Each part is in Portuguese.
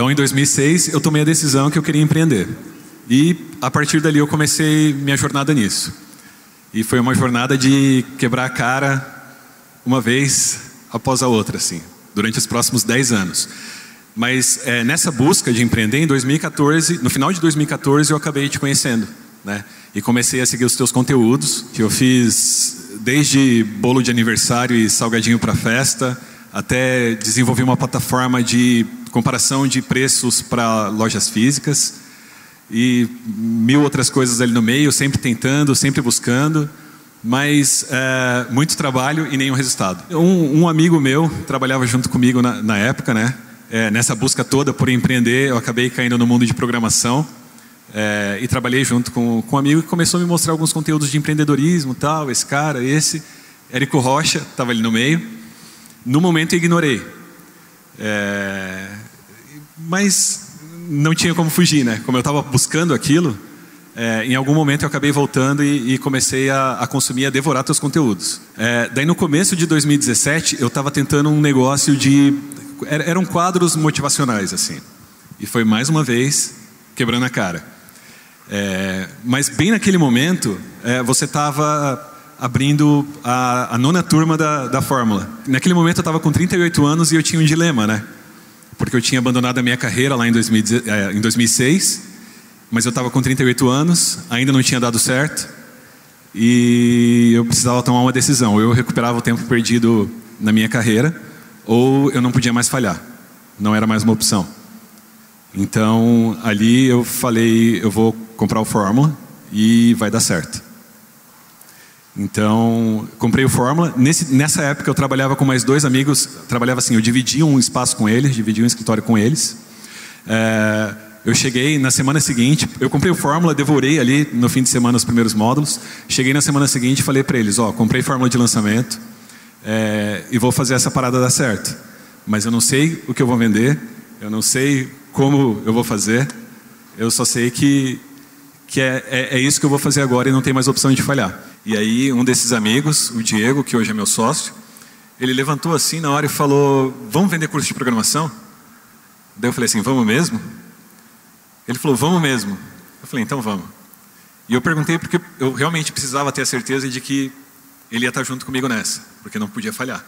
Então, em 2006, eu tomei a decisão que eu queria empreender. E a partir dali eu comecei minha jornada nisso. E foi uma jornada de quebrar a cara uma vez após a outra, assim, durante os próximos 10 anos. Mas é, nessa busca de empreender, em 2014, no final de 2014, eu acabei te conhecendo, né? E comecei a seguir os teus conteúdos, que eu fiz desde bolo de aniversário e salgadinho para festa, até desenvolvi uma plataforma de comparação de preços para lojas físicas e mil outras coisas ali no meio, sempre tentando, sempre buscando, mas é, muito trabalho e nenhum resultado. Um, um, amigo meu trabalhava junto comigo na, na época, né? É, nessa busca toda por empreender, eu acabei caindo no mundo de programação é, e trabalhei junto com, com um amigo que começou a me mostrar alguns conteúdos de empreendedorismo, tal, esse cara, esse, Érico Rocha, estava ali no meio. No momento ignorei, é, mas não tinha como fugir, né? Como eu estava buscando aquilo, é, em algum momento eu acabei voltando e, e comecei a, a, consumir, a devorar teus conteúdos. É, daí no começo de 2017 eu estava tentando um negócio de eram quadros motivacionais, assim. E foi mais uma vez quebrando a cara. É, mas bem naquele momento, é, você estava abrindo a, a, nona turma da, da Fórmula. Naquele momento eu estava com 38 anos e eu tinha um dilema, né? Porque eu tinha abandonado a minha carreira lá em, 2000, é, em 2006, mas eu estava com 38 anos, ainda não tinha dado certo, e eu precisava tomar uma decisão. Eu recuperava o tempo perdido na minha carreira, ou eu não podia mais falhar. Não era mais uma opção. Então, ali eu falei, eu vou comprar o Fórmula e vai dar certo. Então, comprei o Fórmula. Nesse, nessa época eu trabalhava com mais dois amigos, trabalhava assim, eu dividia um espaço com eles, dividia um escritório com eles. É, eu cheguei na semana seguinte, eu comprei o Fórmula, devorei ali no fim de semana os primeiros módulos. Cheguei na semana seguinte e falei para eles, ó, comprei Fórmula de lançamento, é, e vou fazer essa parada dar certo. Mas eu não sei o que eu vou vender, eu não sei como eu vou fazer, eu só sei que, que é, é, é, isso que eu vou fazer agora e não tem mais opção de falhar. E aí um desses amigos, o Diego, que hoje é meu sócio, ele levantou assim na hora e falou: Vamos vender curso de programação? Daí eu falei assim: Vamos mesmo? Ele falou: Vamos mesmo. Eu falei: Então vamos. E eu perguntei porque eu realmente precisava ter a certeza de que ele ia estar junto comigo nessa, porque não podia falhar.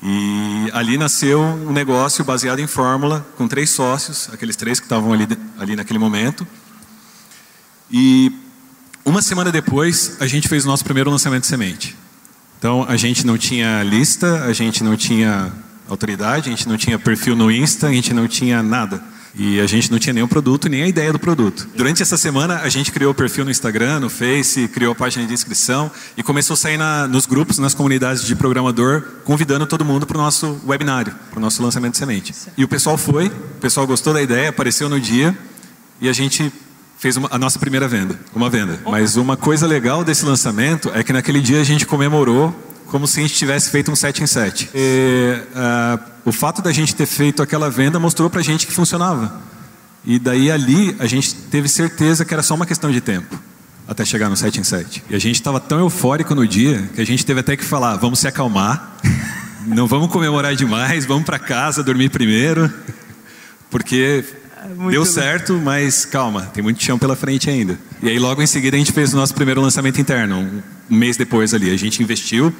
E ali nasceu um negócio baseado em fórmula, com três sócios, aqueles três que estavam ali, ali naquele momento. E uma semana depois, a gente fez o nosso primeiro lançamento de semente. Então, a gente não tinha lista, a gente não tinha autoridade, a gente não tinha perfil no Insta, a gente não tinha nada. E a gente não tinha nenhum produto, nem a ideia do produto. Durante essa semana, a gente criou o perfil no Instagram, no Face, criou a página de inscrição e começou a sair na, nos grupos, nas comunidades de programador, convidando todo mundo para o nosso webinário, para o nosso lançamento de semente. E o pessoal foi, o pessoal gostou da ideia, apareceu no dia e a gente fez uma, a nossa primeira venda, uma venda. Mas uma coisa legal desse lançamento é que naquele dia a gente comemorou como se a gente tivesse feito um 7 em 7. E, uh, o fato da gente ter feito aquela venda mostrou para gente que funcionava. E daí ali a gente teve certeza que era só uma questão de tempo até chegar no 7 em 7. E a gente estava tão eufórico no dia que a gente teve até que falar: vamos se acalmar, não vamos comemorar demais, vamos para casa dormir primeiro, porque muito deu certo, mas calma, tem muito chão pela frente ainda. E aí logo em seguida a gente fez o nosso primeiro lançamento interno, um mês depois ali. A gente investiu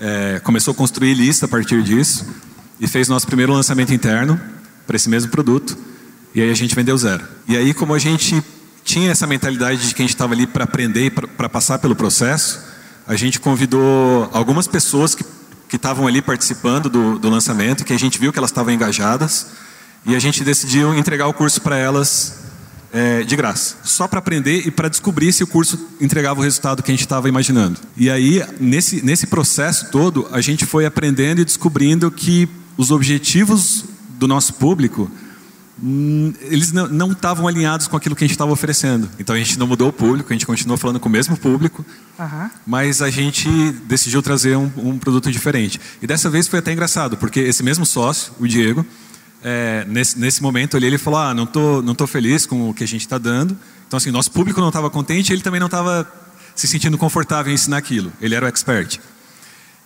é, começou a construir lista a partir disso e fez nosso primeiro lançamento interno para esse mesmo produto. E aí a gente vendeu zero. E aí, como a gente tinha essa mentalidade de que a gente estava ali para aprender e para passar pelo processo, a gente convidou algumas pessoas que que estavam ali participando do, do lançamento, que a gente viu que elas estavam engajadas, e a gente decidiu entregar o curso para elas é, de graça, só para aprender e para descobrir se o curso entregava o resultado que a gente estava imaginando. E aí, nesse, nesse processo todo, a gente foi aprendendo e descobrindo que os objetivos do nosso público hum, eles não estavam alinhados com aquilo que a gente estava oferecendo. Então a gente não mudou o público, a gente continuou falando com o mesmo público, uhum. mas a gente decidiu trazer um, um, produto diferente. E dessa vez foi até engraçado, porque esse mesmo sócio, o Diego, é, nesse, nesse momento ali, ele falou: Ah, não tô, não tô feliz com o que a gente está dando. Então, assim, nosso público não estava contente, ele também não estava se sentindo confortável em ensinar aquilo. Ele era o expert.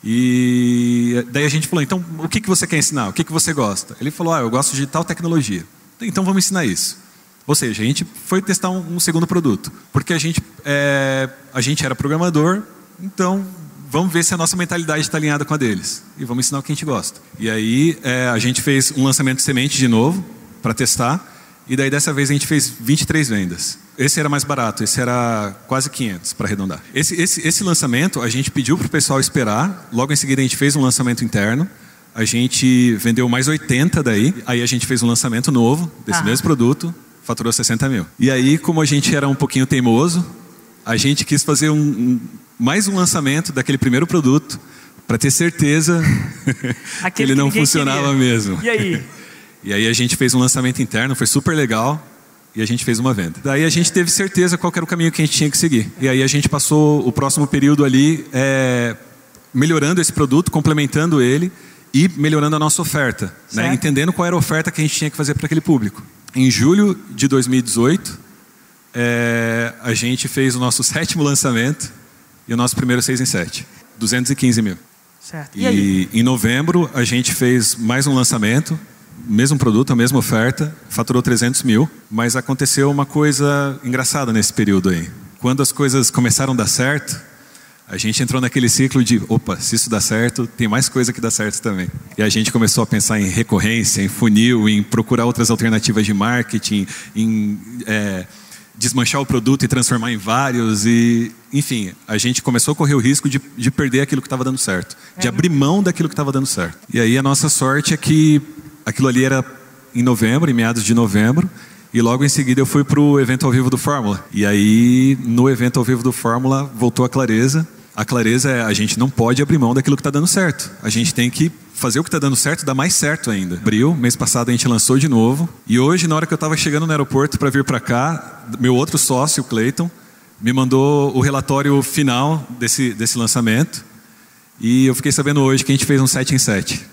E daí a gente falou, então o que, que você quer ensinar? O que, que você gosta? Ele falou, ah, eu gosto de tal tecnologia. Então vamos ensinar isso. Ou seja, a gente foi testar um, um segundo produto. Porque a gente, é, a gente era programador, então vamos ver se a nossa mentalidade está alinhada com a deles. E vamos ensinar o que a gente gosta. E aí é, a gente fez um lançamento de semente de novo, para testar. E daí dessa vez a gente fez 23 vendas. Esse era mais barato, esse era quase 500 para arredondar. Esse, esse, esse lançamento a gente pediu para o pessoal esperar. Logo em seguida a gente fez um lançamento interno. A gente vendeu mais 80 daí. Aí a gente fez um lançamento novo desse ah. mesmo produto, faturou 60 mil. E aí, como a gente era um pouquinho teimoso, a gente quis fazer um, um mais um lançamento daquele primeiro produto para ter certeza que ele não funcionava queria. mesmo. E aí? E aí a gente fez um lançamento interno, foi super legal. E a gente fez uma venda. Daí a gente teve certeza qual era o caminho que a gente tinha que seguir. E aí a gente passou o próximo período ali é, melhorando esse produto, complementando ele e melhorando a nossa oferta, né? entendendo qual era a oferta que a gente tinha que fazer para aquele público. Em julho de 2018, é, a gente fez o nosso sétimo lançamento e o nosso primeiro 6 em 7, 215 mil. Certo. E, e em novembro a gente fez mais um lançamento mesmo produto, a mesma oferta, faturou 300 mil, mas aconteceu uma coisa engraçada nesse período aí. Quando as coisas começaram a dar certo, a gente entrou naquele ciclo de, opa, se isso dá certo, tem mais coisa que dá certo também. E a gente começou a pensar em recorrência, em funil, em procurar outras alternativas de marketing, em é, desmanchar o produto e transformar em vários. E, enfim, a gente começou a correr o risco de, de perder aquilo que estava dando certo, de é. abrir mão daquilo que estava dando certo. E aí a nossa sorte é que Aquilo ali era em novembro, em meados de novembro, e logo em seguida eu fui para o evento ao vivo do Fórmula. E aí, no evento ao vivo do Fórmula, voltou a clareza. A clareza é a gente não pode abrir mão daquilo que está dando certo. A gente tem que fazer o que está dando certo dar mais certo ainda. Abril, mês passado a gente lançou de novo. E hoje, na hora que eu estava chegando no aeroporto para vir para cá, meu outro sócio, Clayton, me mandou o relatório final desse, desse lançamento. E eu fiquei sabendo hoje que a gente fez um 7 em 7.